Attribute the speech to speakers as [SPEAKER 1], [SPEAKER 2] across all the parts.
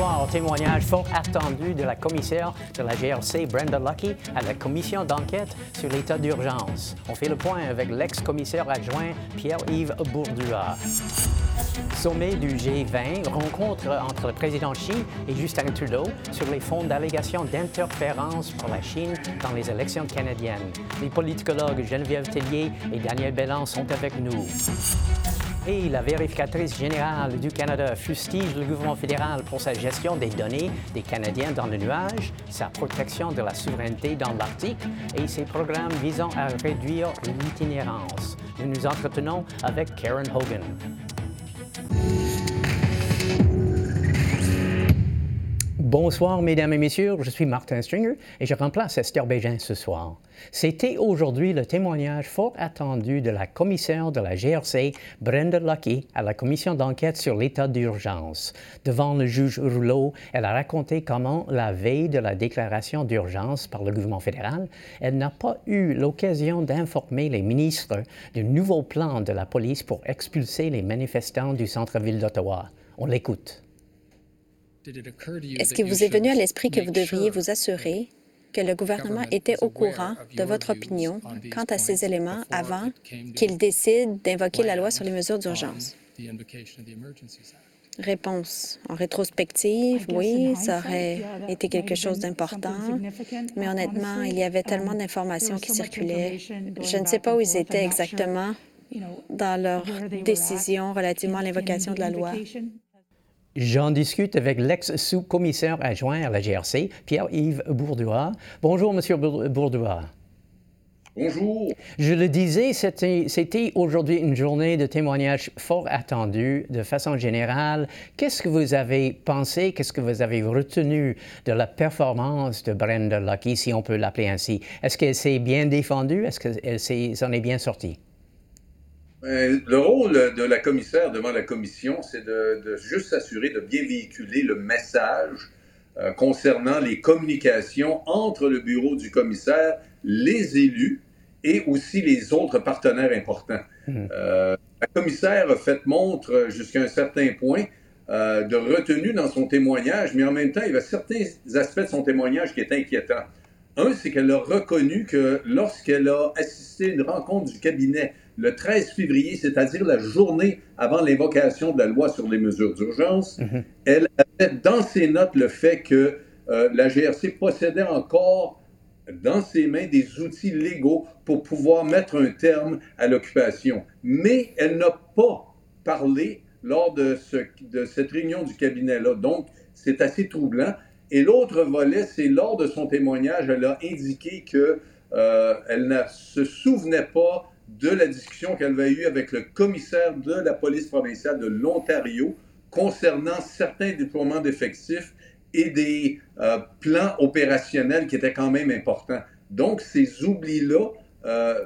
[SPEAKER 1] Soir, témoignage fort attendu de la commissaire de la GRC, Brenda Lucky, à la commission d'enquête sur l'état d'urgence. On fait le point avec l'ex-commissaire adjoint Pierre-Yves Bourdua. Sommet du G20, rencontre entre le président Xi et Justin Trudeau sur les fonds d'allégations d'interférence pour la Chine dans les élections canadiennes. Les politologues Geneviève Tellier et Daniel Bellan sont avec nous. Et la vérificatrice générale du Canada fustige le gouvernement fédéral pour sa gestion des données des Canadiens dans le nuage, sa protection de la souveraineté dans l'Arctique et ses programmes visant à réduire l'itinérance. Nous nous entretenons avec Karen Hogan. Bonsoir, mesdames et messieurs. Je suis Martin Stringer et je remplace Esther Bégin ce soir. C'était aujourd'hui le témoignage fort attendu de la commissaire de la GRC, Brenda Lucky, à la commission d'enquête sur l'état d'urgence. Devant le juge Rouleau, elle a raconté comment, la veille de la déclaration d'urgence par le gouvernement fédéral, elle n'a pas eu l'occasion d'informer les ministres du nouveau plan de la police pour expulser les manifestants du centre-ville d'Ottawa. On l'écoute.
[SPEAKER 2] Est-ce qu'il vous est venu à l'esprit que vous devriez vous assurer que le gouvernement était au courant de votre opinion quant à ces éléments avant qu'il décide d'invoquer la loi sur les mesures d'urgence? Réponse. En rétrospective, oui, ça aurait été quelque chose d'important, mais honnêtement, il y avait tellement d'informations qui circulaient. Je ne sais pas où ils étaient exactement dans leur décision relativement à l'invocation de la loi.
[SPEAKER 1] J'en discute avec l'ex-sous-commissaire adjoint à la GRC, Pierre-Yves Bourdois. Bonjour, Monsieur Bourdois.
[SPEAKER 3] Bonjour.
[SPEAKER 1] Je le disais, c'était aujourd'hui une journée de témoignage fort attendue de façon générale. Qu'est-ce que vous avez pensé, qu'est-ce que vous avez retenu de la performance de Brenda Lucky, si on peut l'appeler ainsi? Est-ce qu'elle s'est bien défendue? Est-ce qu'elle s'en est bien sortie?
[SPEAKER 3] Le rôle de la commissaire devant la commission, c'est de, juste s'assurer de bien véhiculer le message euh, concernant les communications entre le bureau du commissaire, les élus et aussi les autres partenaires importants. Mmh. Euh, la commissaire a fait montre jusqu'à un certain point euh, de retenue dans son témoignage, mais en même temps, il y avait certains aspects de son témoignage qui étaient inquiétants. Un, c'est qu'elle a reconnu que lorsqu'elle a assisté à une rencontre du cabinet le 13 février, c'est-à-dire la journée avant l'invocation de la loi sur les mesures d'urgence, mhm. elle avait dans ses notes le fait que euh, la GRC possédait encore dans ses mains des outils légaux pour pouvoir mettre un terme à l'occupation. Mais elle n'a pas parlé lors de, ce, de cette réunion du cabinet-là. Donc, c'est assez troublant. Et l'autre volet, c'est lors de son témoignage, elle a indiqué qu'elle euh, ne se souvenait pas de la discussion qu'elle avait eue avec le commissaire de la police provinciale de l'Ontario concernant certains déploiements d'effectifs et des euh, plans opérationnels qui étaient quand même importants. Donc, ces oublis-là euh,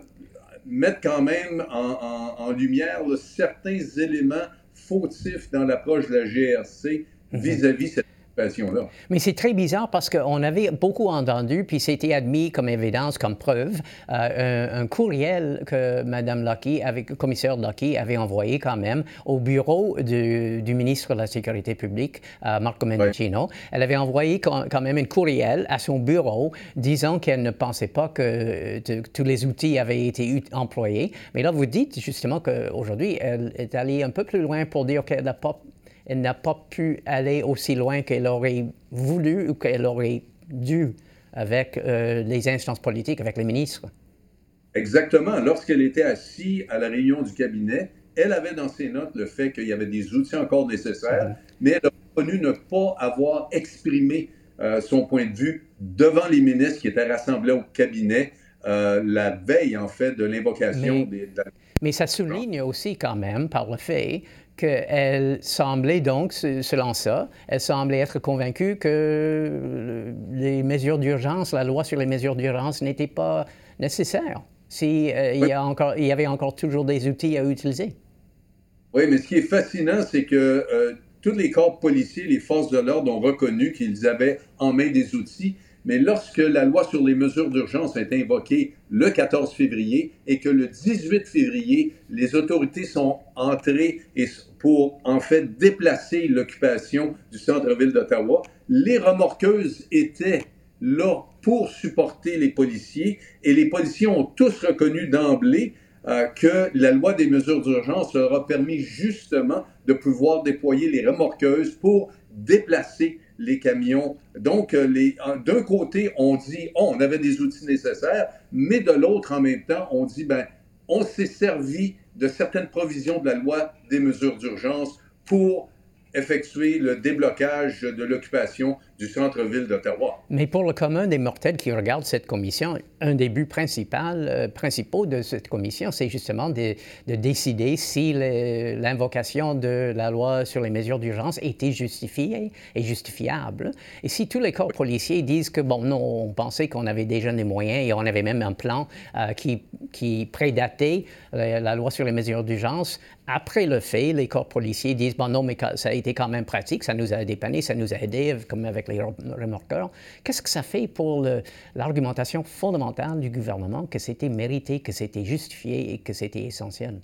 [SPEAKER 3] mettent quand même en, lumière certains éléments fautifs dans l'approche de la GRC mhm. vis-à-vis -vis cette
[SPEAKER 1] mais c'est très bizarre parce qu'on avait beaucoup entendu, puis c'était admis comme évidence, comme preuve, euh, un, courriel que Mme Lucky, avec le commissaire Lucky, avait envoyé quand même au bureau du, ministre de la Sécurité publique, euh, Marco Mendicino. Elle avait envoyé quand, même un courriel à son bureau disant qu'elle ne pensait pas que tous les outils avaient été employés. Mais là, vous dites justement qu'aujourd'hui, elle est allée un peu plus loin pour dire qu'elle n'a pas elle n'a pas pu aller aussi loin qu'elle aurait voulu ou qu'elle aurait dû avec euh, les instances politiques, avec les ministres.
[SPEAKER 3] Exactement. Lorsqu'elle était assise à la réunion du cabinet, elle avait dans ses notes le fait qu'il y avait des outils encore nécessaires, mhm. mais elle a reconnu ne pas avoir exprimé euh, son point de vue devant les ministres qui étaient rassemblés au cabinet euh, la veille, en fait, de l'invocation des...
[SPEAKER 1] Mais ça souligne aussi quand même par le fait qu'elle semblait donc, selon ça, elle semblait être convaincue que les mesures d'urgence, la loi sur les mesures d'urgence n'était pas nécessaire s'il il, y a encore, il y avait encore toujours des outils à utiliser.
[SPEAKER 3] Oui, mais ce qui est fascinant, c'est que tous les corps policiers, les forces de l'ordre ont reconnu qu'ils avaient en main des outils, mais lorsque la loi sur les mesures d'urgence été invoquée le 14 février et que le 18 février, les autorités sont entrées pour en fait déplacer l'occupation du centre-ville d'Ottawa, les remorqueuses étaient là pour supporter les policiers et les policiers ont tous reconnu d'emblée euh, que la loi des mesures d'urgence leur a permis justement de pouvoir déployer les remorqueuses pour déplacer les camions. Donc, euh, d'un côté, on dit, oh, on avait des outils nécessaires, mais de l'autre, en même temps, on dit, ben, on s'est servi de certaines provisions de la loi des mesures d'urgence pour effectuer le déblocage de l'occupation du centre-ville d'Ottawa.
[SPEAKER 1] Mais pour le commun des mortels qui regardent cette commission, un des buts principaux, euh, principaux de cette commission, c'est justement de, de, décider si l'invocation de la loi sur les mesures d'urgence était justifiée et justifiable. Et si tous les corps policiers disent que, bon, non, on pensait qu'on avait déjà des moyens et on avait même un plan euh, qui, qui prédatait la, la loi sur les mesures d'urgence, après le fait, les corps policiers disent, bon, non, mais ça a été quand même pratique, ça nous a dépanné, ça nous a aidé, comme avec les remorqueurs. Qu'est-ce que ça fait pour l'argumentation fondamentale du gouvernement que c'était mérité, que c'était justifié et que c'était essentiel?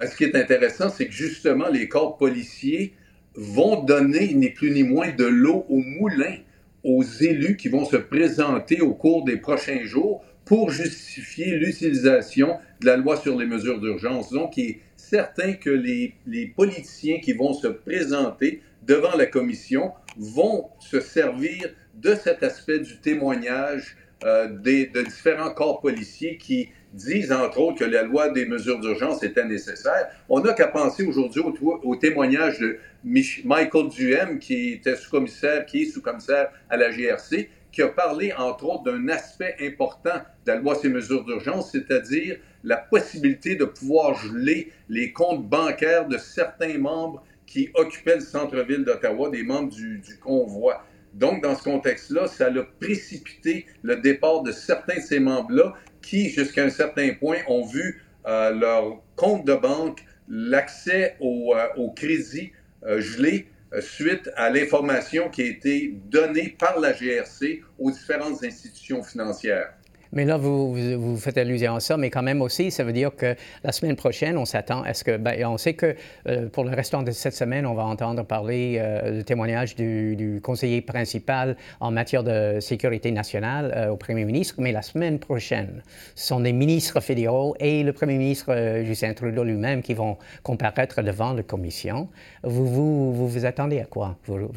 [SPEAKER 3] Ben, ce qui est intéressant, c'est que justement, les corps policiers vont donner ni plus ni moins de l'eau au moulin aux élus qui vont se présenter au cours des prochains jours pour justifier l'utilisation de la loi sur les mesures d'urgence. Donc, il est certain que les, les politiciens qui vont se présenter devant la commission vont se servir de cet aspect du témoignage euh, des, de différents corps policiers qui disent, entre autres, que la loi des mesures d'urgence était nécessaire. On n'a qu'à penser aujourd'hui au, témoignage de Michael Duhem, qui était sous-commissaire, qui est sous-commissaire à la GRC, qui a parlé, entre autres, d'un aspect important de la loi ces mesures d'urgence, c'est-à-dire la possibilité de pouvoir geler les comptes bancaires de certains membres qui occupaient le centre-ville d'Ottawa, des membres du, convoi. Donc, dans ce contexte-là, ça a précipité le départ de certains de ces membres-là qui, jusqu'à un certain point, ont vu euh, leur compte de banque, l'accès au, euh, crédit euh, gelé suite à l'information qui a été donnée par la GRC aux différentes institutions financières.
[SPEAKER 1] Mais là, vous, vous, faites allusion à ça, mais quand même aussi, ça veut dire que la semaine prochaine, on s'attend à ce que. Ben, on sait que euh, pour le restant de cette semaine, on va entendre parler euh, du témoignage du, conseiller principal en matière de sécurité nationale euh, au premier ministre, mais la semaine prochaine, ce sont les ministres fédéraux et le premier ministre Justin Trudeau lui-même qui vont comparaître devant la commission. Vous vous, vous, attendez à quoi? Vous,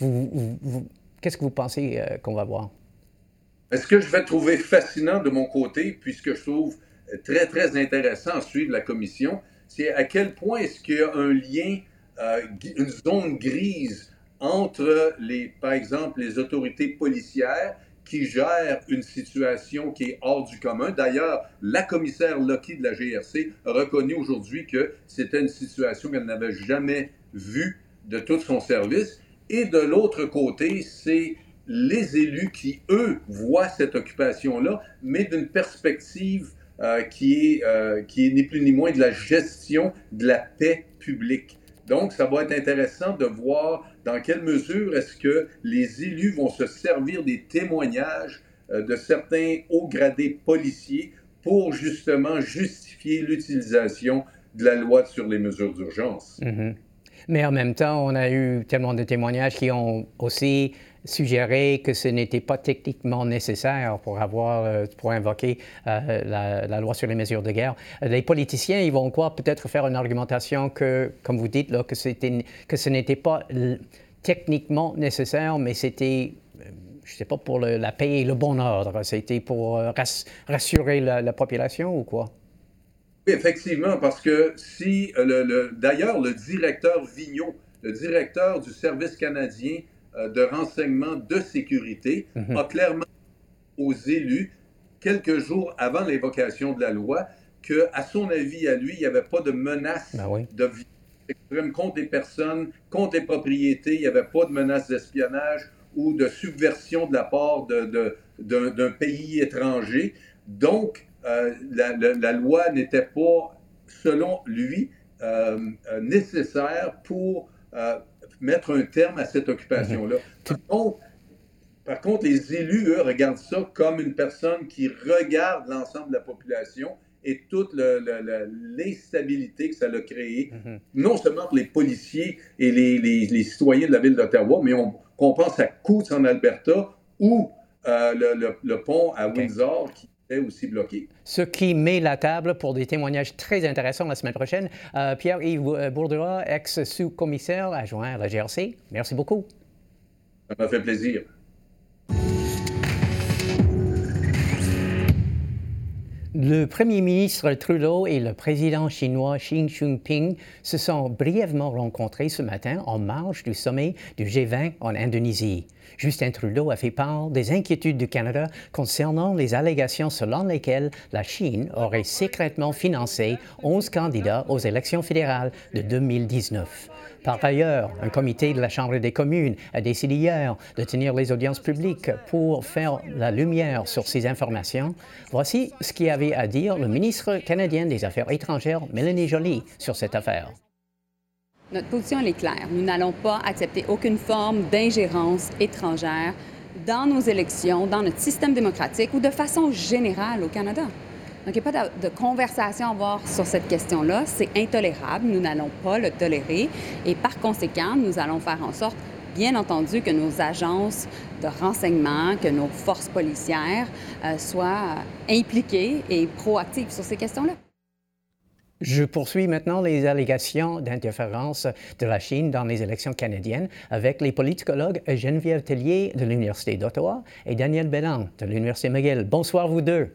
[SPEAKER 1] vous, Qu'est-ce que vous pensez qu'on va voir?
[SPEAKER 3] Ce que je vais trouver fascinant de mon côté, puisque je trouve très, très intéressant à suivre la commission, c'est à quel point est-ce qu'il y a un lien, euh, une zone grise entre, les, par exemple, les autorités policières qui gèrent une situation qui est hors du commun. D'ailleurs, la commissaire Lucky de la GRC a reconnu aujourd'hui que c'était une situation qu'elle n'avait jamais vue de tout son service. Et de l'autre côté, c'est les élus qui, eux, voient cette occupation-là, mais d'une perspective euh, qui est, euh, est ni plus ni moins de la gestion de la paix publique. Donc, ça va être intéressant de voir dans quelle mesure est-ce que les élus vont se servir des témoignages euh, de certains hauts gradés policiers pour justement justifier l'utilisation de la loi sur les mesures d'urgence.
[SPEAKER 1] Mm-hmm. Mais en même temps, on a eu tellement de témoignages qui ont aussi suggéré que ce n'était pas techniquement nécessaire pour avoir, euh, pour invoquer euh, la, loi sur les mesures de guerre. Les politiciens, ils vont quoi Peut-être faire une argumentation que, comme vous dites, là, que, c'était, que ce n'était pas techniquement nécessaire, mais c'était euh, je ne sais pas, pour la paix et le bon ordre. C'était pour rassurer la, population ou quoi?
[SPEAKER 3] Oui, effectivement, parce que si, le, d'ailleurs, le directeur Vigneault, le directeur du Service canadien de renseignement de sécurité mhm. a clairement aux élus, quelques jours avant l'évocation de la loi, que, à son avis, à lui, il n'y avait pas de menace ben de violence contre les personnes, contre les propriétés, il n'y avait pas de menace d'espionnage ou de subversion de la part de, d'un pays étranger. Donc, la, la, loi n'était pas, selon lui, nécessaire pour mettre un terme à cette occupation-là. Par contre, les élus, eux, regardent ça comme une personne qui regarde l'ensemble de la population et toute l'instabilité que ça a créé, mm-hmm. non seulement pour les policiers et les, citoyens de la ville d'Ottawa, mais on, qu'on pense à Coutts en Alberta ou euh, le, pont à Windsor qui aussi bloqué.
[SPEAKER 1] Ce qui met la table pour des témoignages très intéressants la semaine prochaine. Euh, Pierre-Yves Bourderas, ex-sous-commissaire adjoint à la GRC, merci beaucoup.
[SPEAKER 3] Ça m'a fait plaisir.
[SPEAKER 1] Le premier ministre Trudeau et le président chinois Xi Jinping se sont brièvement rencontrés ce matin en marge du sommet du G20 en Indonésie. Justin Trudeau a fait part des inquiétudes du Canada concernant les allégations selon lesquelles la Chine aurait secrètement financé 11 candidats aux élections fédérales de 2019. Par ailleurs, un comité de la Chambre des communes a décidé hier de tenir les audiences publiques pour faire la lumière sur ces informations. Voici ce qu'avait à dire le ministre canadien des Affaires étrangères, Mélanie Joly, sur cette affaire.
[SPEAKER 4] Notre position est claire. Nous n'allons pas accepter aucune forme d'ingérence étrangère dans nos élections, dans notre système démocratique ou de façon générale au Canada. Donc, il n'y a pas de, conversation à avoir sur cette question-là. C'est intolérable. Nous n'allons pas le tolérer. Et par conséquent, nous allons faire en sorte, bien entendu, que nos agences de renseignement, que nos forces policières euh, soient impliquées et proactives sur ces questions-là.
[SPEAKER 1] Je poursuis maintenant les allégations d'interférence de la Chine dans les élections canadiennes avec les politicologues Geneviève Tellier de l'Université d'Ottawa et Daniel Belland de l'Université McGill. Bonsoir, vous deux.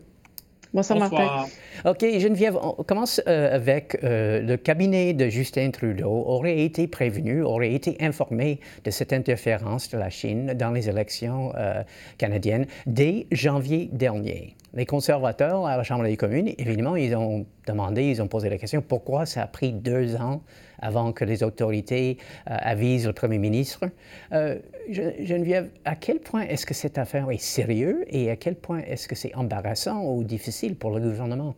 [SPEAKER 2] Bonsoir, Martin.
[SPEAKER 1] OK, Geneviève, on commence euh, avec euh, le cabinet de Justin Trudeau aurait été prévenu, aurait été informé de cette interférence de la Chine dans les élections euh, canadiennes dès janvier dernier. Les conservateurs à la Chambre des communes, évidemment, ils ont demandé, ils ont posé la question pourquoi ça a pris deux ans avant que les autorités euh, avisent le premier ministre? Euh, Geneviève, à quel point est-ce que cette affaire est sérieuse et à quel point est-ce que c'est embarrassant ou difficile pour le gouvernement?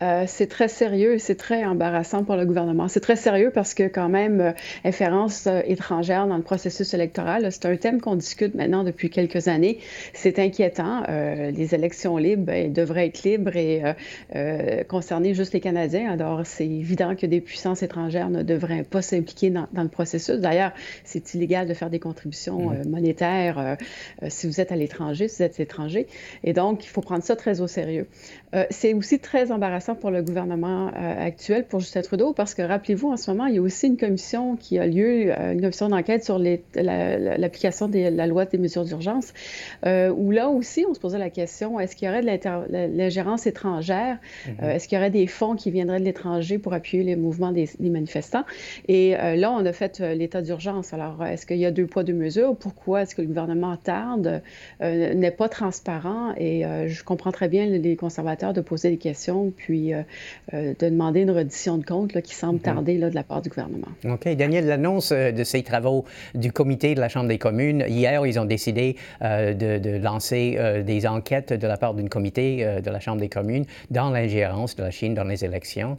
[SPEAKER 5] Euh, c'est très sérieux et c'est très embarrassant pour le gouvernement. C'est très sérieux parce que quand même, euh, inférence euh, étrangère dans le processus électoral, c'est un thème qu'on discute maintenant depuis quelques années. C'est inquiétant. les élections libres ben, devraient être libres et concerner juste les Canadiens. Alors, c'est évident que des puissances étrangères ne devraient pas s'impliquer dans, le processus. D'ailleurs, c'est illégal de faire des contributions monétaires si vous êtes à l'étranger, si vous êtes étranger. Et donc, il faut prendre ça très au sérieux. c'est aussi très embarrassant pour le gouvernement euh, actuel, pour Justin Trudeau, parce que rappelez-vous, en ce moment, il y a aussi une commission qui a lieu, euh, une commission d'enquête sur l'application de la loi des mesures d'urgence, euh, où là aussi, on se posait la question, est-ce qu'il y aurait de l'ingérence étrangère? Mm-hmm. est-ce qu'il y aurait des fonds qui viendraient de l'étranger pour appuyer les mouvements des, manifestants? Et là, on a fait l'état d'urgence. Alors, est-ce qu'il y a deux poids, deux mesures? Pourquoi est-ce que le gouvernement tarde, n'est pas transparent? Et je comprends très bien les conservateurs de poser des questions, puis euh, euh, de demander une reddition de compte qui semble mhm. tarder là, de la part du gouvernement.
[SPEAKER 1] OK. Daniel, l'annonce euh, de ces travaux du comité de la Chambre des communes, hier, ils ont décidé de, lancer des enquêtes de la part d'un comité de la Chambre des communes dans l'ingérence de la Chine dans les élections.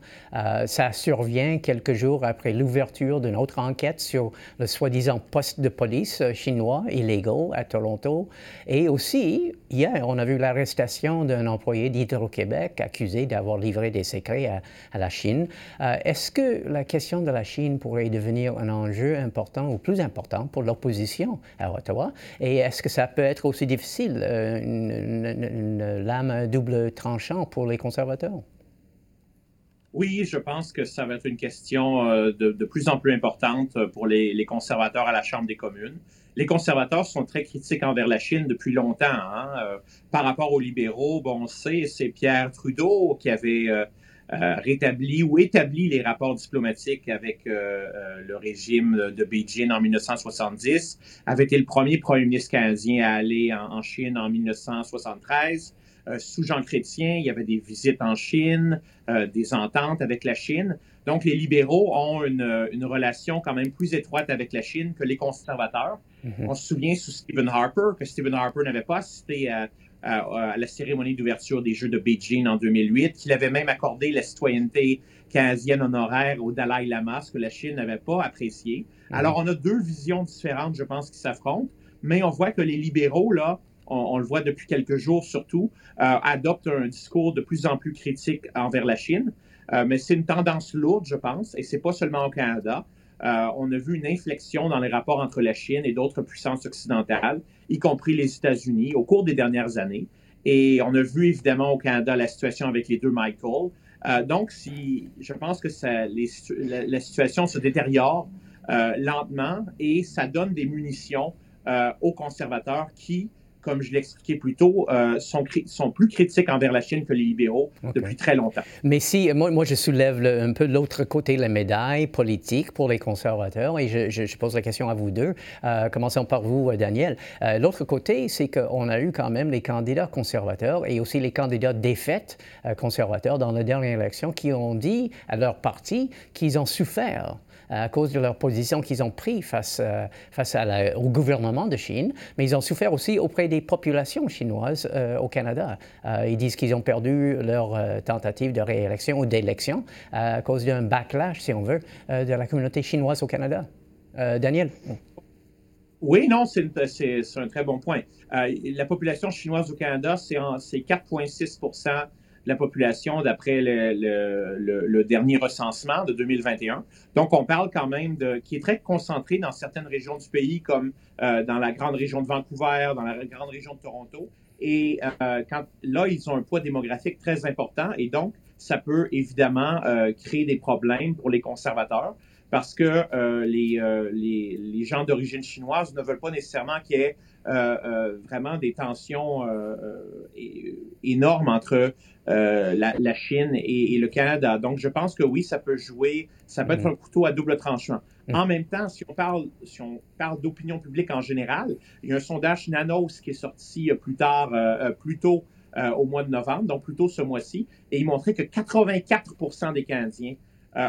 [SPEAKER 1] ça survient quelques jours après l'ouverture d'une autre enquête sur le soi-disant poste de police chinois illégaux à Toronto. Et aussi, hier, on a vu l'arrestation d'un employé d'Hydro-Québec accusé d'avoir livrer des secrets à, la Chine. Euh, est-ce que la question de la Chine pourrait devenir un enjeu important ou plus important pour l'opposition à Ottawa? Et est-ce que ça peut être aussi difficile, euh, une, lame double tranchant pour les conservateurs?
[SPEAKER 6] Oui, je pense que ça va être une question euh, de, plus en plus importante pour les, conservateurs à la Chambre des communes. Les conservateurs sont très critiques envers la Chine depuis longtemps. Hein. par rapport aux libéraux, bon, on sait, c'est Pierre Trudeau qui avait euh, rétabli ou établi les rapports diplomatiques avec euh, euh, le régime de Beijing en 1970, avait été le premier premier ministre canadien à aller en, Chine en 1973. sous Jean Chrétien, il y avait des visites en Chine, des ententes avec la Chine. Donc, les libéraux ont une, relation quand même plus étroite avec la Chine que les conservateurs. Mm-hmm. On se souvient sous Stephen Harper que Stephen Harper n'avait pas assisté à, la cérémonie d'ouverture des Jeux de Beijing en 2008, qu'il avait même accordé la citoyenneté canadienne honoraire au Dalai Lama, ce que la Chine n'avait pas apprécié. Mm-hmm. Alors, on a deux visions différentes, je pense, qui s'affrontent, mais on voit que les libéraux, là, on, le voit depuis quelques jours surtout, euh, adoptent un discours de plus en plus critique envers la Chine. Euh, mais c'est une tendance lourde, je pense, et c'est pas seulement au Canada. Euh, on a vu une inflexion dans les rapports entre la Chine et d'autres puissances occidentales, y compris les États-Unis, au cours des dernières années. Et on a vu évidemment au Canada la situation avec les deux Michael. Euh, donc, si, je pense que la, situation se détériore euh, lentement et ça donne des munitions aux conservateurs qui comme je l'expliquais plus tôt, euh, sont, sont, plus critiques envers la Chine que les libéraux depuis très longtemps.
[SPEAKER 1] Mais si, moi, moi je soulève un peu l'autre côté de la médaille politique pour les conservateurs, et je, je, pose la question à vous deux. Euh, commençons par vous, Daniel. Euh, l'autre côté, c'est qu'on a eu quand même les candidats conservateurs et aussi les candidats défaites conservateurs dans la dernière élection qui ont dit à leur parti qu'ils ont souffert à cause de leur position qu'ils ont prise face, euh, au gouvernement de Chine, mais ils ont souffert aussi auprès des populations chinoises euh, au Canada. Euh, ils disent qu'ils ont perdu leur tentative de réélection ou d'élection à cause d'un backlash, si on veut, de la communauté chinoise au Canada. Daniel?
[SPEAKER 6] Oui, non, c'est un très bon point. la population chinoise au Canada, c'est 4,6 la population d'après le, dernier recensement de 2021. Donc, on parle quand même de qui est très concentré dans certaines régions du pays, comme euh, dans la grande région de Vancouver, dans la grande région de Toronto. Et euh, là, ils ont un poids démographique très important et donc, ça peut évidemment euh, créer des problèmes pour les conservateurs parce que les, les, les, gens d'origine chinoise ne veulent pas nécessairement qu'il y ait vraiment des tensions énormes entre euh, la, Chine et, le Canada. Donc, je pense que oui, ça peut jouer, ça peut être mm. un couteau à double tranchant. Mm. En même temps, si on parle, si on parle d'opinion publique en général, il y a un sondage Nanos qui est sorti euh, plus tard, euh, plus tôt au mois de novembre, donc plutôt ce mois-ci, et il montrait que 84% des Canadiens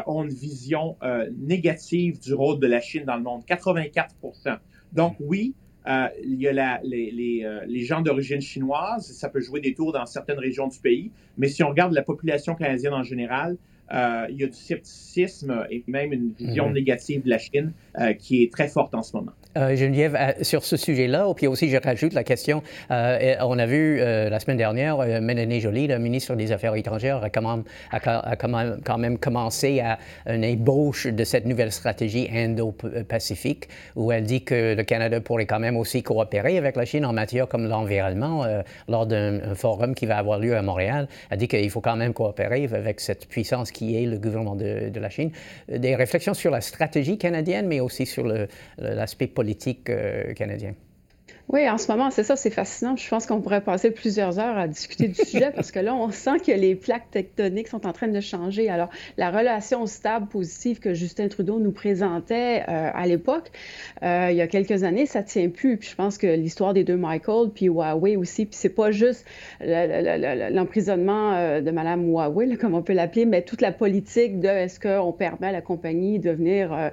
[SPEAKER 6] ont une vision négative du rôle de la Chine dans le monde. 84% Donc oui, euh, il y a les, euh, les, gens d'origine chinoise, ça peut jouer des tours dans certaines régions du pays, mais si on regarde la population canadienne en général, euh, il y a du scepticisme et même une vision mhm. négative de la Chine qui est très forte en ce moment.
[SPEAKER 1] Euh, Geneviève, euh, sur ce sujet-là, puis aussi je rajoute la question, euh, on a vu la semaine dernière, Mélanie Joly, le ministre des Affaires étrangères, a quand même, a, commencé à une ébauche de cette nouvelle stratégie Indo-Pacifique, où elle dit que le Canada pourrait quand même aussi coopérer avec la Chine en matière comme l'environnement, lors d'un forum qui va avoir lieu à Montréal. Elle dit qu'il faut quand même coopérer avec cette puissance qui est le gouvernement de, de la Chine. Des réflexions sur la stratégie canadienne, mais aussi sur l'aspect politique politique euh, canadien.
[SPEAKER 5] Oui, en ce moment, c'est ça, c'est fascinant. Je pense qu'on pourrait passer plusieurs heures à discuter du sujet parce que là, on sent que les plaques tectoniques sont en train de changer. Alors, la relation stable, positive que Justin Trudeau nous présentait euh, à l'époque, euh, il y a quelques années, ça ne tient plus. Puis je pense que l'histoire des deux Michael, puis Huawei aussi, puis c'est pas juste l'emprisonnement euh, de Mme Huawei, comme on peut l'appeler, mais toute la politique de est-ce qu'on permet à la compagnie de venir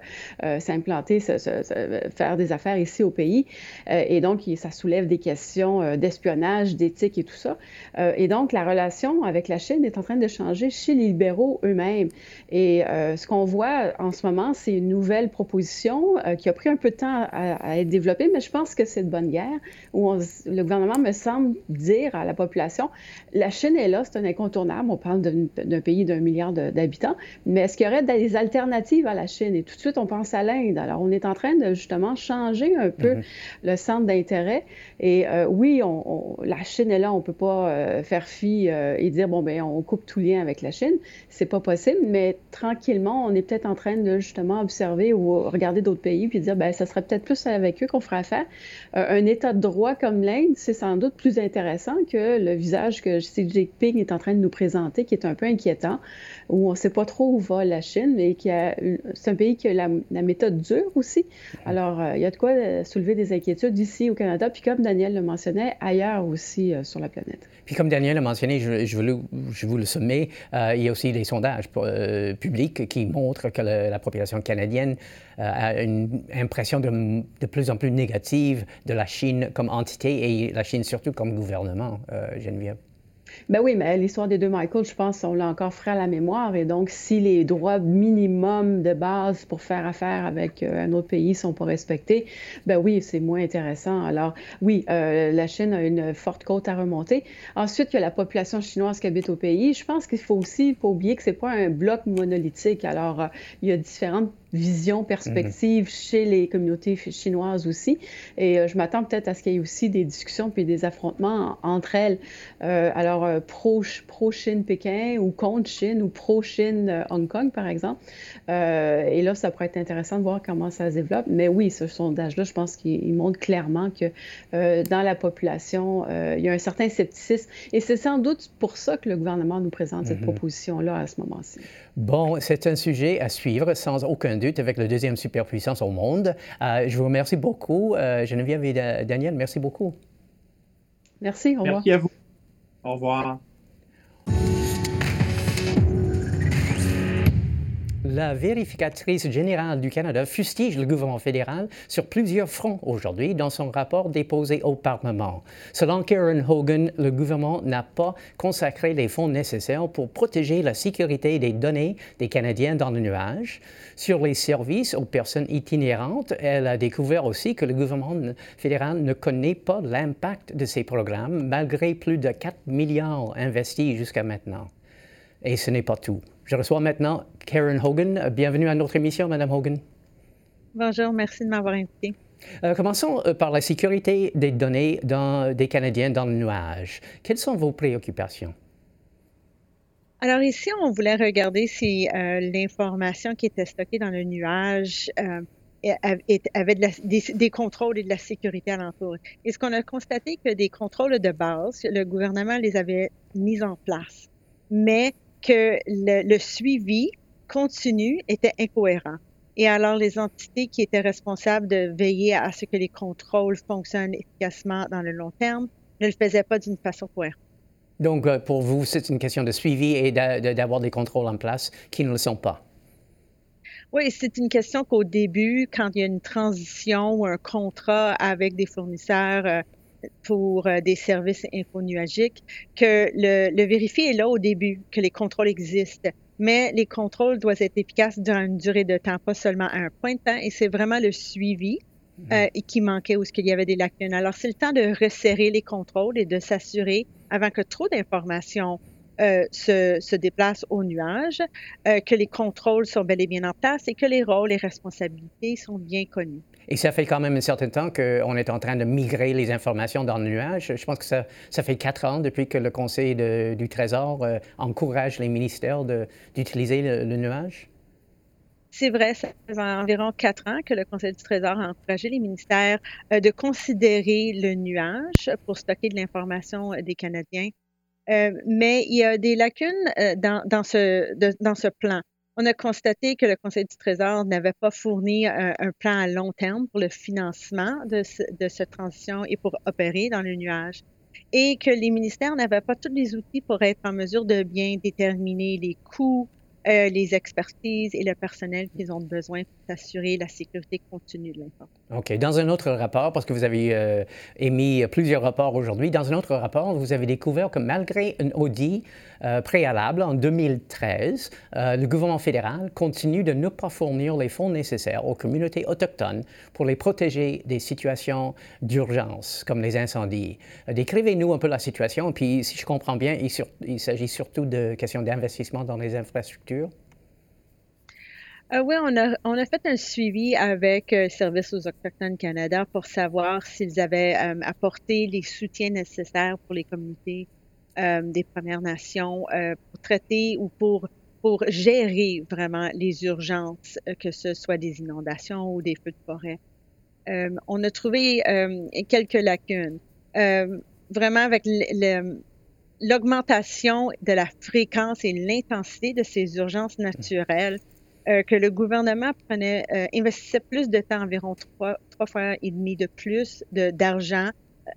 [SPEAKER 5] s'implanter, faire des affaires ici au pays. et donc, ça soulève des questions euh, d'espionnage, d'éthique et tout ça. Euh, et donc, la relation avec la Chine est en train de changer chez les libéraux eux-mêmes. Et euh, ce qu'on voit en ce moment, c'est une nouvelle proposition qui a pris un peu de temps à, être développée, mais je pense que c'est de bonne guerre, où le gouvernement me semble dire à la population, la Chine est là, c'est un incontournable, on parle d'un pays d'un milliard d'habitants, mais est-ce qu'il y aurait des alternatives à la Chine? Et tout de suite, on pense à l'Inde. Alors, on est en train de justement changer un peu mm-hmm. le centre d'intérêt et euh, oui, on, la Chine est là, on ne peut pas euh, faire fi euh, et dire, bon, ben on coupe tout lien avec la Chine. C'est pas possible, mais tranquillement, on est peut-être en train de justement observer ou regarder d'autres pays puis dire, ben ça serait peut-être plus avec eux qu'on ferait affaire. un État de droit comme l'Inde, c'est sans doute plus intéressant que le visage que Xi Jinping est en train de nous présenter, qui est un peu inquiétant, où on ne sait pas trop où va la Chine, mais qui a, c'est un pays qui a la, méthode dure aussi. Alors, il y a de quoi soulever des inquiétudes ici au Canada, puis comme Daniel le mentionnait, ailleurs aussi sur la planète.
[SPEAKER 1] Puis comme Daniel l'a mentionné, je, je, vous le sommets, il y a aussi des sondages publics qui montrent que la population canadienne a une impression de, de, plus en plus négative de la Chine comme entité et la Chine surtout comme gouvernement, Geneviève.
[SPEAKER 5] Ben oui, mais l'histoire des deux Michael, je pense, on l'a encore frais à la mémoire. Et donc, si les droits minimums de base pour faire affaire avec euh, un autre pays sont pas respectés, ben oui, c'est moins intéressant. Alors, oui, euh, la Chine a une forte côte à remonter. Ensuite, il y a la population chinoise qui habite au pays. Je pense qu'il faut aussi pas oublier que c'est pas un bloc monolithique. Alors, euh, il y a différentes vision, perspective mhm. chez les communautés chinoises aussi. Et euh, je m'attends peut-être à ce qu'il y ait aussi des discussions puis des affrontements entre elles. Euh, alors, euh, pro-Chine Pékin ou contre Chine ou pro-Chine Hong Kong, par exemple. et là, ça pourrait être intéressant de voir comment ça se développe. Mais oui, ce sondage-là, je pense qu'il montre clairement que dans la population, il y a un certain scepticisme. Et c'est sans doute pour ça que le gouvernement nous présente cette mhm. proposition-là à ce moment-ci.
[SPEAKER 1] Bon, c'est un sujet à suivre sans aucun doute avec la deuxième superpuissance au monde. Euh, je vous remercie beaucoup. Euh, Geneviève et Daniel, merci beaucoup.
[SPEAKER 5] Merci, au revoir.
[SPEAKER 6] Merci à vous. Au revoir.
[SPEAKER 1] La vérificatrice générale du Canada fustige le gouvernement fédéral sur plusieurs fronts aujourd'hui dans son rapport déposé au Parlement. Selon Karen Hogan, le gouvernement n'a pas consacré les fonds nécessaires pour protéger la sécurité des données des Canadiens dans le nuage. Sur les services aux personnes itinérantes, elle a découvert aussi que le gouvernement fédéral ne connaît pas l'impact de ces programmes malgré plus de 4 milliards investis jusqu'à maintenant. Et ce n'est pas tout. Je reçois maintenant Karen Hogan. Bienvenue à notre émission, Madame Hogan.
[SPEAKER 7] Bonjour, merci de m'avoir invité.
[SPEAKER 1] Euh, commençons euh, par la sécurité des données des Canadiens dans le nuage. Quelles sont vos préoccupations?
[SPEAKER 7] Alors ici, on voulait regarder si euh, l'information qui était stockée dans le nuage avait des, contrôles et de la sécurité alentour. Et ce qu'on a constaté que des contrôles de base, le gouvernement les avait mis en place, mais que le, suivi continu était incohérent. Et alors, les entités qui étaient responsables de veiller à ce que les contrôles fonctionnent efficacement dans le long terme ne le faisaient pas d'une façon cohérente.
[SPEAKER 1] Donc, euh, pour vous, c'est une question de suivi et d'avoir des contrôles en place qui ne le sont pas.
[SPEAKER 7] Oui, c'est une question qu'au début, quand il y a une transition ou un contrat avec des fournisseurs euh, pour euh, des services infonuagiques, que le, le vérifier est là au début, que les contrôles existent. Mais les contrôles doivent être efficaces dans une durée de temps, pas seulement à un point de temps. Et c'est vraiment le suivi mhm. euh, qui manquait ou ce qu'il y avait des lacunes. Alors, c'est le temps de resserrer les contrôles et de s'assurer, avant que trop d'informations euh, se, se, déplacent au nuage, euh, que les contrôles sont bel et bien en place et que les rôles et responsabilités sont bien connus.
[SPEAKER 1] Et ça fait quand même un certain temps qu'on est en train de migrer les informations dans le nuage. Je pense que ça, fait quatre ans depuis que le Conseil du Trésor euh, encourage les ministères d'utiliser le, nuage.
[SPEAKER 7] C'est vrai, ça fait environ quatre ans que le Conseil du Trésor a encouragé les ministères euh, de considérer le nuage pour stocker de l'information des Canadiens. Euh, mais il y a des lacunes dans ce plan on a constaté que le Conseil du Trésor n'avait pas fourni un, plan à long terme pour le financement de, de cette transition et pour opérer dans le nuage. Et que les ministères n'avaient pas tous les outils pour être en mesure de bien déterminer les coûts, euh, les expertises et le personnel qu'ils ont besoin pour assurer la sécurité continue de l'information.
[SPEAKER 1] OK. Dans un autre rapport, parce que vous avez euh, émis plusieurs rapports aujourd'hui, dans un autre rapport, vous avez découvert que malgré un audit euh, préalable en 2013, le gouvernement fédéral continue de ne pas fournir les fonds nécessaires aux communautés autochtones pour les protéger des situations d'urgence, comme les incendies. Décrivez-nous un peu la situation, puis si je comprends bien, il s'agit surtout de questions d'investissement dans les infrastructures
[SPEAKER 7] euh, oui, on a, on a fait un suivi avec euh, Service aux Autochtones Canada pour savoir s'ils avaient euh, apporté les soutiens nécessaires pour les communautés des Premières Nations pour traiter ou pour, pour gérer vraiment les urgences, que ce soit des inondations ou des feux de forêt. on a trouvé quelques lacunes. vraiment avec le, l'augmentation de la fréquence et l'intensité de ces urgences naturelles que le gouvernement prenait, investissait plus de temps, environ trois, trois fois et demi de plus d'argent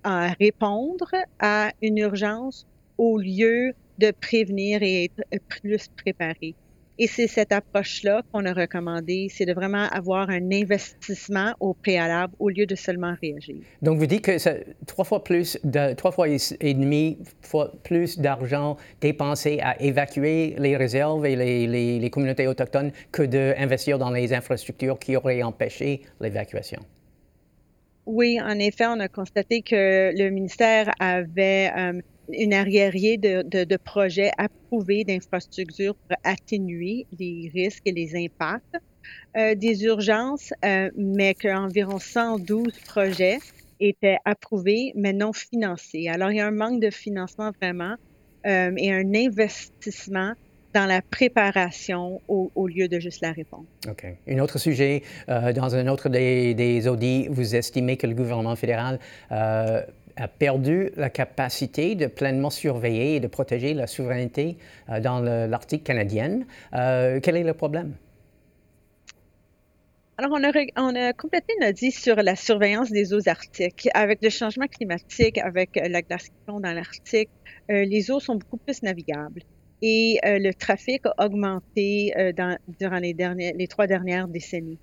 [SPEAKER 7] à répondre à une urgence au lieu de prévenir et être plus préparé. Et c'est cette approche-là qu'on a recommandé, c'est de vraiment avoir un investissement au préalable au lieu de seulement réagir.
[SPEAKER 1] Donc, vous dites que c'est trois fois plus, de, trois fois et demi fois plus d'argent dépensé à évacuer les réserves et les, les, les communautés autochtones que d'investir dans les infrastructures qui auraient empêché l'évacuation.
[SPEAKER 7] Oui, en effet, on a constaté que le ministère avait euh, une arriérée de, de, projets approuvés d'infrastructures pour atténuer les risques et les impacts euh, des urgences, euh, mais qu'environ 112 projets étaient approuvés, mais non financés. Alors, il y a un manque de financement vraiment euh, et un investissement dans la préparation au, lieu de juste la réponse.
[SPEAKER 1] OK. Un autre sujet, dans un autre des, des, audits, vous estimez que le gouvernement fédéral a perdu la capacité de pleinement surveiller et de protéger la souveraineté euh, dans l'Arctique canadienne. Euh, quel est le problème?
[SPEAKER 7] Alors, on a, on a, complété une audit sur la surveillance des eaux arctiques. Avec le changement climatique, avec euh, la glace dans l'Arctique, les eaux sont beaucoup plus navigables. Et le trafic a augmenté durant les trois dernières décennies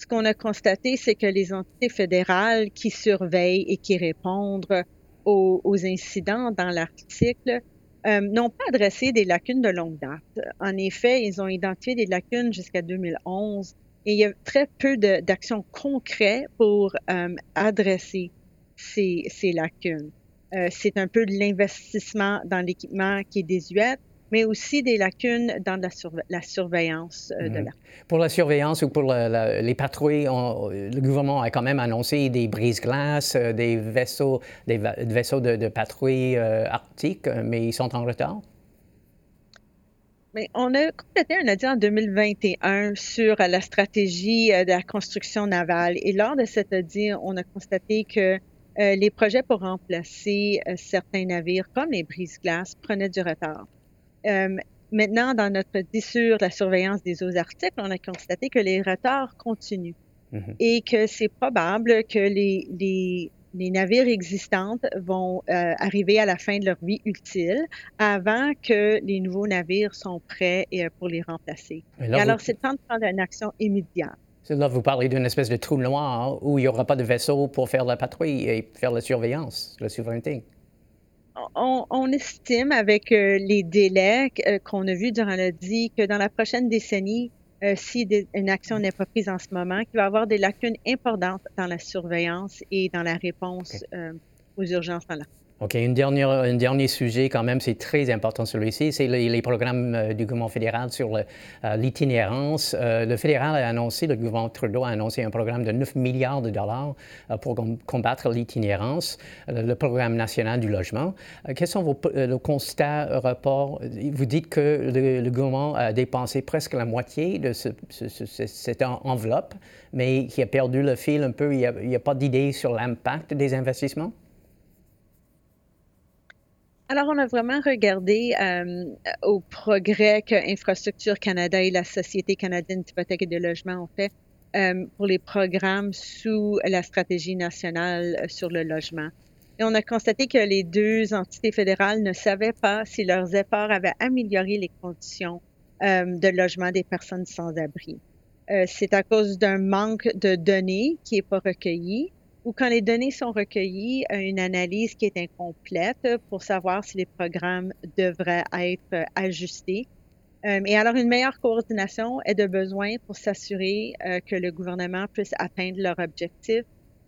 [SPEAKER 7] ce qu'on a constaté, c'est que les entités fédérales qui surveillent et qui répondent aux, incidents dans l'article euh, n'ont pas adressé des lacunes de longue date. En effet, ils ont identifié des lacunes jusqu'à 2011 et il y a très peu d'actions concrètes pour euh, adresser ces, lacunes. Euh, c'est un peu de l'investissement dans l'équipement qui est désuet, mais aussi des lacunes dans la, surveillance euh, de mhm. l'Arctique.
[SPEAKER 1] Pour la surveillance ou pour les patrouilles, le gouvernement a quand même annoncé des brises-glaces, euh, des vaisseaux, des vaisseaux de, patrouille euh, arctiques, mais ils sont en retard?
[SPEAKER 7] Mais on a complété un audit en 2021 sur la stratégie de la construction navale. Et lors de cet audit, on a constaté que les projets pour remplacer certains navires, comme les brises-glaces, prenaient du retard. Euh, maintenant, dans notre sur la surveillance des eaux arctiques, on a constaté que les retards continuent mhm. et que c'est probable que les, les, les, navires existants vont euh, arriver à la fin de leur vie utile avant que les nouveaux navires sont prêts euh, pour les remplacer. Et, alors, c'est le temps de prendre une action immédiate.
[SPEAKER 1] Là, vous parlez d'une espèce de trou noir où il n'y aura pas de vaisseau pour faire la patrouille et faire la surveillance, la souveraineté
[SPEAKER 7] on, estime avec euh, les délais euh, qu'on a vus durant le dit que dans la prochaine décennie, euh, si une action n'est pas prise en ce moment, qu'il va y avoir des lacunes importantes dans la surveillance et dans la réponse aux urgences dans la
[SPEAKER 1] OK. Une dernière, un dernier sujet, quand même, c'est très important celui-ci, c'est les, programmes euh, du gouvernement fédéral sur euh, l'itinérance. Euh, le fédéral a annoncé, le gouvernement Trudeau a annoncé un programme de 9 milliards de dollars pour combattre l'itinérance, le programme national du logement. quels sont vos le constats, rapport? Vous dites que le, gouvernement a dépensé presque la moitié de cette enveloppe, mais qui a perdu le fil un peu. Il n'y a, a pas d'idée sur l'impact des investissements?
[SPEAKER 7] Alors, on a vraiment regardé euh, au progrès que Infrastructure Canada et la Société canadienne d'hypothèque et de logement ont fait euh, pour les programmes sous la stratégie nationale euh, sur le logement. Et on a constaté que les deux entités fédérales ne savaient pas si leurs efforts avaient amélioré les conditions de logement des personnes sans abri. C'est à cause d'un manque de données qui n'est pas recueilli ou quand les données sont recueillies, euh, une analyse qui est incomplète pour savoir si les programmes devraient être euh, ajustés. Euh, et alors, une meilleure coordination est de besoin pour s'assurer que le gouvernement puisse atteindre leur objectif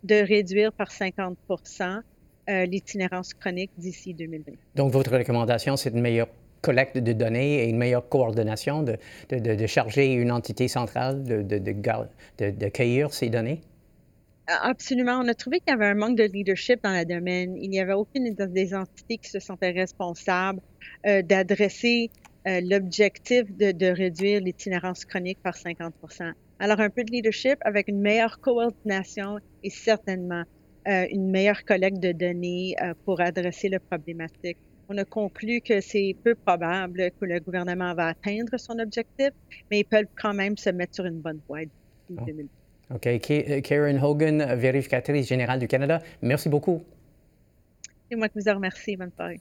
[SPEAKER 7] de réduire par 50% l'itinérance chronique d'ici 2020.
[SPEAKER 1] Donc, votre recommandation, c'est une meilleure collecte de données et une meilleure coordination, de, charger une entité centrale de, de cueillir ces données?
[SPEAKER 7] Absolument. On a trouvé qu'il y avait un manque de leadership dans le domaine. Il n'y avait aucune des entités qui se sentaient responsables euh, d'adresser euh, l'objectif de, réduire l'itinérance chronique par 50% Alors, un peu de leadership avec une meilleure coordination et certainement euh, une meilleure collecte de données pour adresser la problématique. on a conclu que c'est peu probable que le gouvernement va atteindre son objectif, mais ils peuvent quand même se mettre sur une bonne voie
[SPEAKER 1] OK. Karen Hogan, vérificatrice générale du Canada, merci beaucoup.
[SPEAKER 7] C'est moi qui vous remercie. Bonne soirée.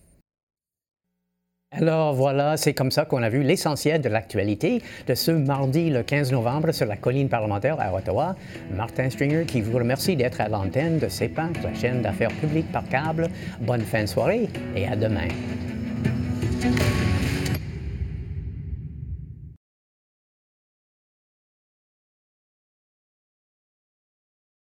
[SPEAKER 1] Alors voilà, c'est comme ça qu'on a vu l'essentiel de l'actualité de ce mardi le 15 novembre sur la colline parlementaire à Ottawa. Martin Stringer qui vous remercie d'être à l'antenne de CEPAC, la chaîne d'affaires publiques par câble. Bonne fin de soirée et à demain.